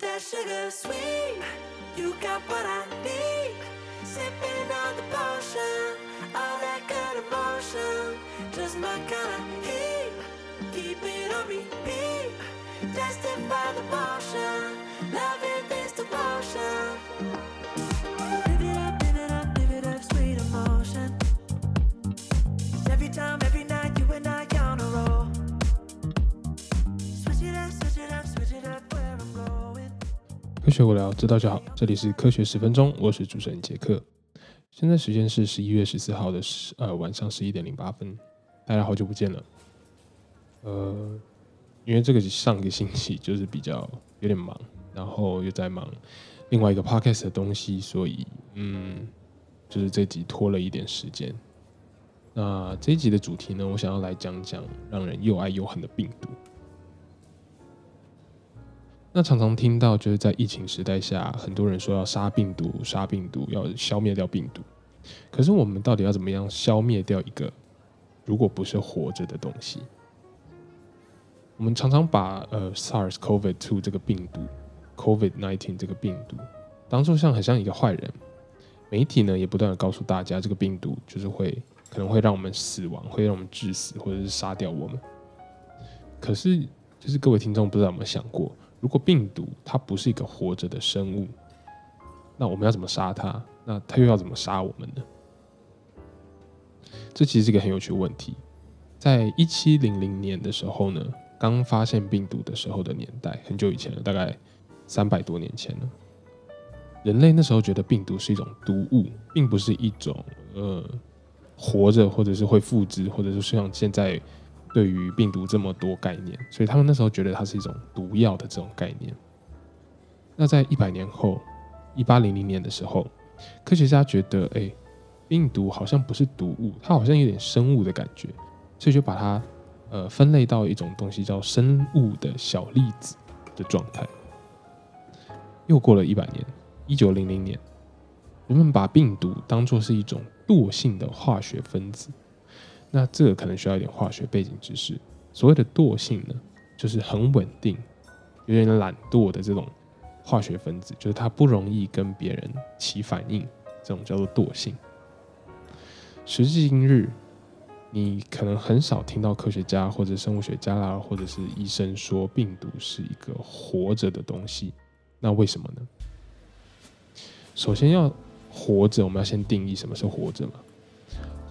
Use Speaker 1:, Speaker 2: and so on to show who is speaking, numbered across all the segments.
Speaker 1: that sugar sweet. You got what I need. Sipping on the potion, all that good emotion. Just my kind of heat. Keep it on repeat. Destined by the motion. Loving this devotion. Live it up, live it up, live it up, sweet emotion. Every time,
Speaker 2: 科学无聊，知道就好。这里是科学十分钟，我是主持人杰克。现在时间是十一月十四号的十呃晚上十一点零八分。大家好久不见了。呃，因为这个上个星期就是比较有点忙，然后又在忙另外一个 podcast 的东西，所以嗯，就是这集拖了一点时间。那这一集的主题呢，我想要来讲讲让人又爱又恨的病毒。那常常听到就是在疫情时代下，很多人说要杀病毒，杀病毒，要消灭掉病毒。可是我们到底要怎么样消灭掉一个如果不是活着的东西？我们常常把呃 SARS COVID 2这个病毒，COVID-19 这个病毒，当做像很像一个坏人。媒体呢也不断的告诉大家，这个病毒就是会可能会让我们死亡，会让我们致死，或者是杀掉我们。可是，就是各位听众不知道有没有想过，如果病毒它不是一个活着的生物，那我们要怎么杀它？那它又要怎么杀我们呢？这其实是一个很有趣的问题。在一七零零年的时候呢，刚发现病毒的时候的年代，很久以前了，大概三百多年前了。人类那时候觉得病毒是一种毒物，并不是一种呃活着或者是会复制，或者是像现在对于病毒这么多概念，所以他们那时候觉得它是一种毒药的这种概念。那在一百年后，一八零零年的时候，科学家觉得，哎，病毒好像不是毒物，它好像有点生物的感觉，所以就把它呃分类到一种东西叫生物的小粒子的状态。又过了一百年，一九零零年，人们把病毒当作是一种惰性的化学分子。那这个可能需要一点化学背景知识。所谓的惰性呢，就是很稳定、有点懒惰的这种化学分子，就是它不容易跟别人起反应，这种叫做惰性。时至今日，你可能很少听到科学家或者生物学家啦，或者是医生说病毒是一个活着的东西。那为什么呢？首先要活着，我们要先定义什么是活着嘛。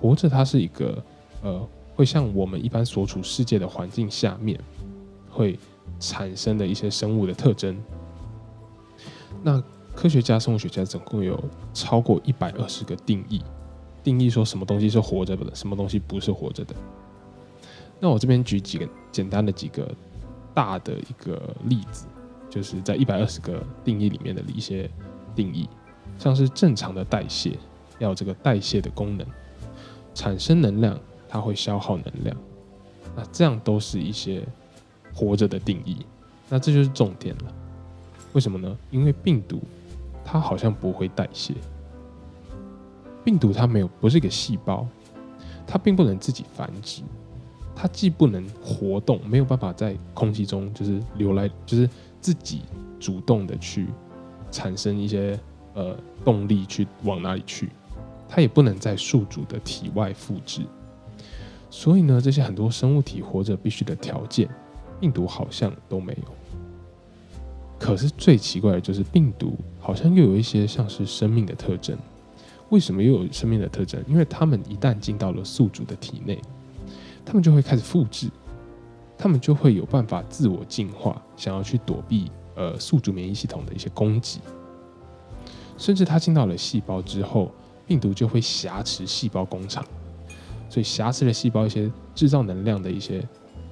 Speaker 2: 活着，它是一个呃，会像我们一般所处世界的环境下面会产生的一些生物的特征。那科学家、生物学家总共有超过一百二十个定义，定义说什么东西是活着的，什么东西不是活着的。那我这边举几个简单的几个大的一个例子，就是在一百二十个定义里面的一些定义，像是正常的代谢要有这个代谢的功能，产生能量，它会消耗能量，那这样都是一些活着的定义。那这就是重点了。为什么呢？因为病毒它好像不会代谢，病毒它没有不是一个细胞，它并不能自己繁殖，它既不能活动，没有办法在空气中就是流来，就是自己主动的去产生一些呃动力去往哪里去，它也不能在宿主的体外复制。所以呢，这些很多生物体活着必须的条件，病毒好像都没有。可是最奇怪的就是病毒好像又有一些像是生命的特征。为什么又有生命的特征？因为它们一旦进到了宿主的体内，它们就会开始复制，它们就会有办法自我进化，想要去躲避呃宿主免疫系统的一些攻击。甚至它进到了细胞之后，病毒就会挟持细胞工厂，对瑕疵的细胞一些制造能量的一些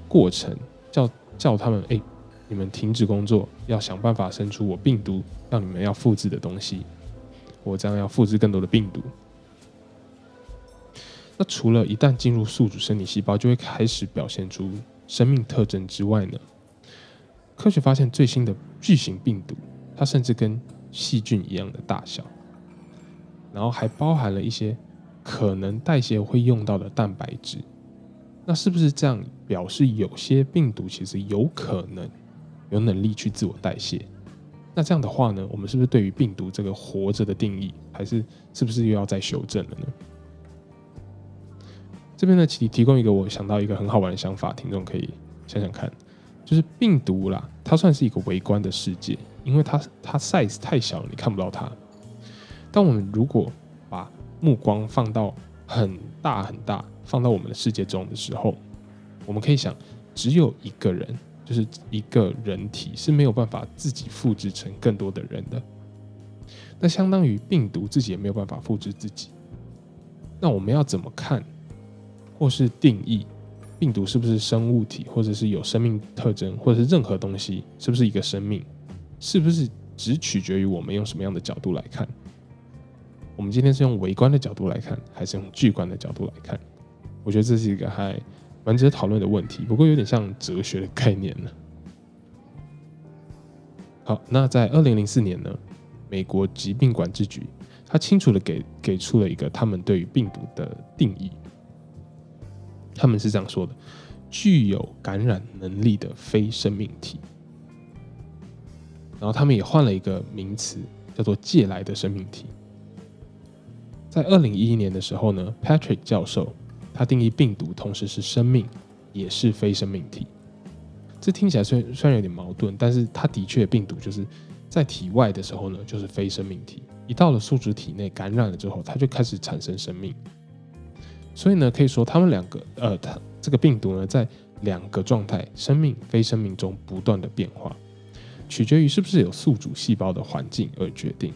Speaker 2: 过程，叫叫他们哎。你们停止工作，要想办法生出我病毒让你们要复制的东西。我这样要复制更多的病毒。那除了一旦进入宿主生理细胞就会开始表现出生命特征之外呢？科学发现最新的巨型病毒，它甚至跟细菌一样的大小，然后还包含了一些可能代谢会用到的蛋白质。那是不是这样表示有些病毒其实有可能？有能力去自我代谢，那这样的话呢，我们是不是对于病毒这个活着的定义，还是是不是又要再修正了呢？这边呢，提提供一个我想到一个很好玩的想法，听众可以想想看，就是病毒啦，它算是一个微观的世界，因为它它 size 太小了，你看不到它。但我们如果目光放到很大很大，放到我们的世界中的时候，我们可以想，只有一个人。就是一个人体是没有办法自己复制成更多的人的，那相当于病毒自己也没有办法复制自己。那我们要怎么看，或是定义病毒是不是生物体，或者是有生命特征，或者是任何东西是不是一个生命，是不是只取决于我们用什么样的角度来看？我们今天是用微观的角度来看，还是用巨观的角度来看？我觉得这是一个还。蛮值得讨论的问题，不过有点像哲学的概念呢。好，那在二零零四年呢，美国疾病管制局他清楚的给给出了一个他们对于病毒的定义，他们是这样说的：具有感染能力的非生命体。然后他们也换了一个名词，叫做借来的生命体。在二零一一年的时候呢，Patrick 教授。他定义病毒同时是生命，也是非生命体。这听起来虽虽然有点矛盾，但是它的确病毒就是在体外的时候呢，就是非生命体；一到了宿主体内感染了之后，它就开始产生生命。所以呢，可以说他们两个，呃，它这个病毒呢，在两个状态——生命、非生命中不断的变化，取决于是不是有宿主细胞的环境而决定。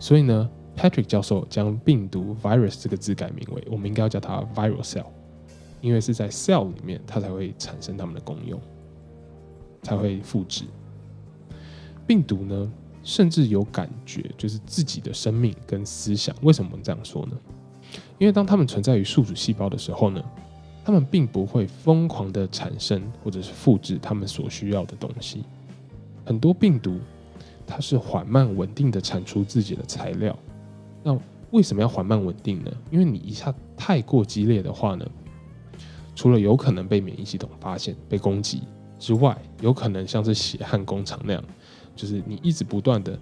Speaker 2: 所以呢。Patrick 教授将病毒 virus 这个字改名为，我们应该要叫它 viral cell，因为是在 cell 里面它才会产生它们的功用，才会复制。病毒呢，甚至有感觉，就是自己的生命跟思想。为什么我们这样说呢？因为当它们存在于宿主细胞的时候呢，它们并不会疯狂的产生或者是复制它们所需要的东西。很多病毒，它是缓慢稳定的产出自己的材料。那为什么要缓慢稳定呢？因为你一下太过激烈的话呢，除了有可能被免疫系统发现、被攻击之外，有可能像是血汗工厂那样，就是你一直不断的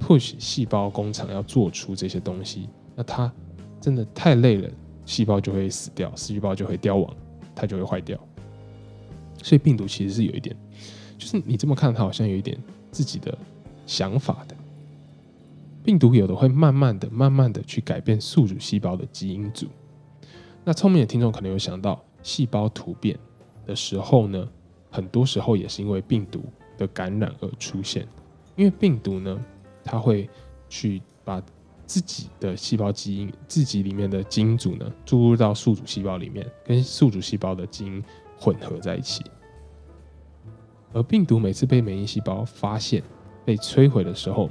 Speaker 2: push 细胞工厂要做出这些东西，那它真的太累了，细胞就会死掉，细胞就会凋亡，它就会坏掉。所以病毒其实是有一点，就是你这么看它好像有一点自己的想法的。病毒有的会慢慢的、慢慢的去改变宿主细胞的基因组。那聪明的听众可能有想到，细胞突变的时候呢，很多时候也是因为病毒的感染而出现。因为病毒呢，它会去把自己的细胞基因、自己里面的基因组呢，注入到宿主细胞里面，跟宿主细胞的基因混合在一起。而病毒每次被免疫细胞发现、被摧毁的时候，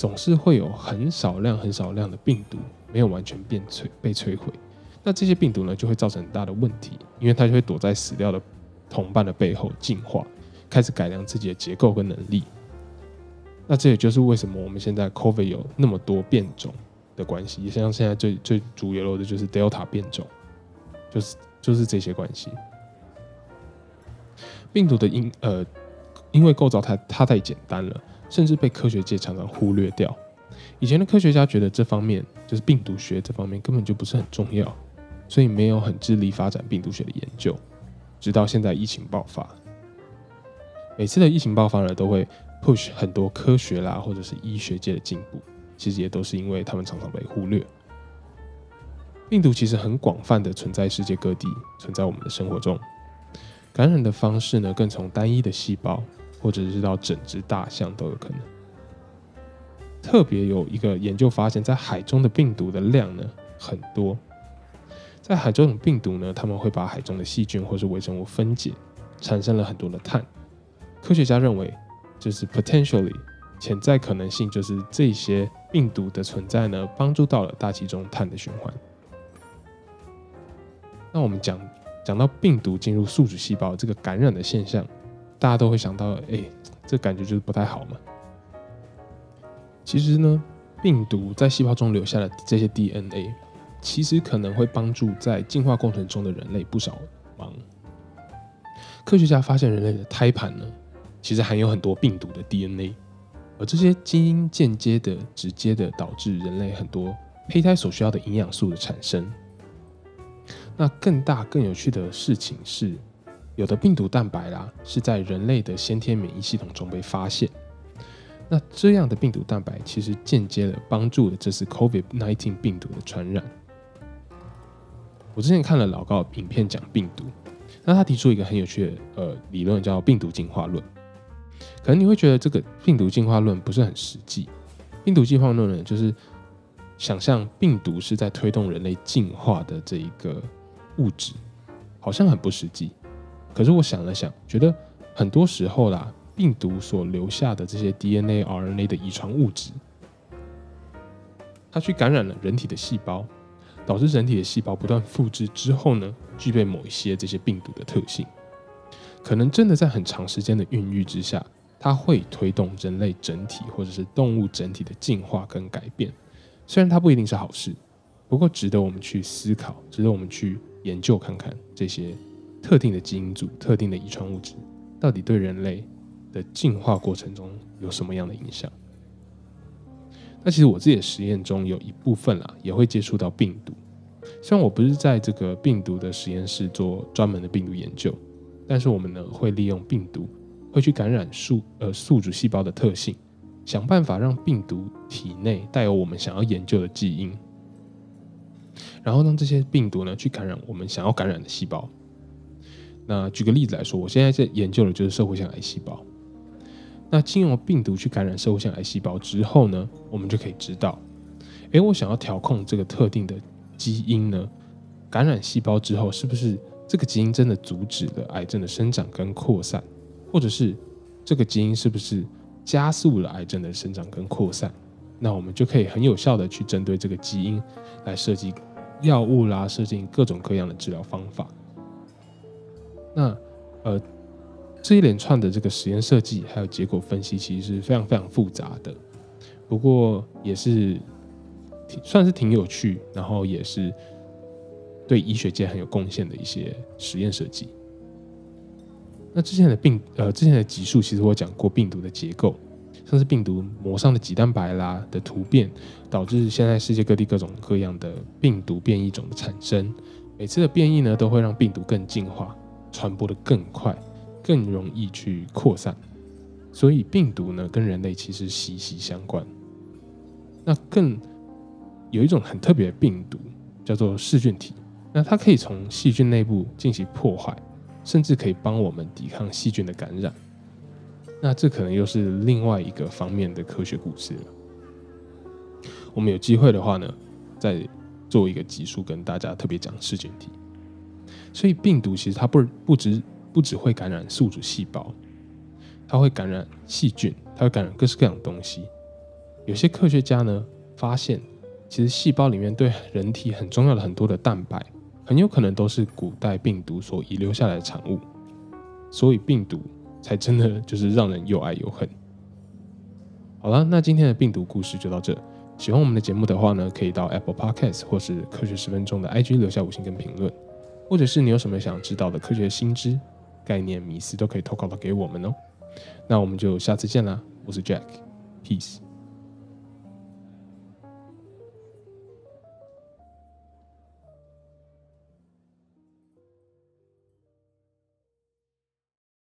Speaker 2: 总是会有很少量、很少量的病毒没有完全变摧被摧毁，那这些病毒呢就会造成很大的问题，因为它就会躲在死掉的同伴的背后进化，开始改良自己的结构跟能力。那这也就是为什么我们现在 COVID 有那么多变种的关系，也像现在最最主流的就是 Delta 变种，就是就是这些关系。病毒的因呃，因为构造太它太简单了。甚至被科学界常常忽略掉。以前的科学家觉得这方面就是病毒学这方面根本就不是很重要，所以没有很致力发展病毒学的研究。直到现在疫情爆发，每次的疫情爆发呢，都会 push 很多科学啦或者是医学界的进步。其实也都是因为他们常常被忽略。病毒其实很广泛的存在世界各地，存在我们的生活中。感染的方式呢，更从单一的细胞。或者是到整只大象都有可能。特别有一个研究发现，在海中的病毒的量呢很多。在海中的病毒呢，他们会把海中的细菌或是微生物分解，产生了很多的碳。科学家认为，就是 potentially 潜在可能性，就是这些病毒的存在呢，帮助到了大气中碳的循环。那我们讲讲到病毒进入宿主细胞这个感染的现象。大家都会想到，哎，这感觉就是不太好嘛。其实呢，病毒在细胞中留下的这些 DNA，其实可能会帮助在进化过程中的人类不少忙。科学家发现，人类的胎盘呢，其实含有很多病毒的 DNA，而这些基因间接的、直接的导致人类很多胚胎所需要的营养素的产生。那更大、更有趣的事情是，有的病毒蛋白啦是在人类的先天免疫系统中被发现。那这样的病毒蛋白其实间接的帮助了这次 COVID-19 病毒的传染。我之前看了老高影片讲病毒，那他提出一个很有趣的呃理论，叫病毒进化论。可能你会觉得这个病毒进化论不是很实际。病毒进化论呢，就是想象病毒是在推动人类进化的这一个物质，好像很不实际。可是我想了想，觉得很多时候啦，病毒所留下的这些 DNA、RNA 的遗传物质，它去感染了人体的细胞，导致人体的细胞不断复制之后呢，具备某一些这些病毒的特性。可能真的在很长时间的孕育之下，它会推动人类整体或者是动物整体的进化跟改变。虽然它不一定是好事，不过值得我们去思考，值得我们去研究看看这些特定的基因组、特定的遗传物质到底对人类的进化过程中有什么样的影响。那其实我自己的实验中有一部分啦，也会接触到病毒。虽然我不是在这个病毒的实验室做专门的病毒研究。但是我们呢会利用病毒，会去感染宿呃宿主细胞的特性，想办法让病毒体内带有我们想要研究的基因，然后让这些病毒呢去感染我们想要感染的细胞。那举个例子来说，我现在在研究的就是社会性癌细胞。那经由病毒去感染社会性癌细胞之后呢，我们就可以知道，诶，我想要调控这个特定的基因呢，感染细胞之后是不是？这个基因真的阻止了癌症的生长跟扩散，或者是这个基因是不是加速了癌症的生长跟扩散？那我们就可以很有效的去针对这个基因来设计药物啦，设计各种各样的治疗方法。那呃，这一连串的这个实验设计还有结果分析，其实是非常非常复杂的，不过也是挺算是挺有趣，然后也是。对医学界很有贡献的一些实验设计。那之前的病呃，之前的集数其实我讲过病毒的结构，像是病毒膜上的棘蛋白啦的突变，导致现在世界各地各种各样的病毒变异种的产生。每次的变异呢，都会让病毒更进化，传播的更快，更容易去扩散。所以病毒呢，跟人类其实息息相关。那更有一种很特别的病毒，叫做噬菌体。那它可以从细菌内部进行破坏，甚至可以帮我们抵抗细菌的感染。那这可能又是另外一个方面的科学故事了。我们有机会的话呢，再做一个集数跟大家特别讲噬菌体。所以病毒其实它不不只不只会感染宿主细胞，它会感染细菌，它会感染各式各样的东西。有些科学家呢发现，其实细胞里面对人体很重要的很多的蛋白。很有可能都是古代病毒所遗留下来的产物，所以病毒才真的就是让人又爱又恨。好了，那今天的病毒故事就到这。喜欢我们的节目的话呢，可以到 Apple Podcast 或是科学十分钟的 IG 留下五星跟评论，或者是你有什么想知道的科学新知、概念、迷思，都可以投稿到给我们哦。那我们就下次见啦，我是 Jack，Peace。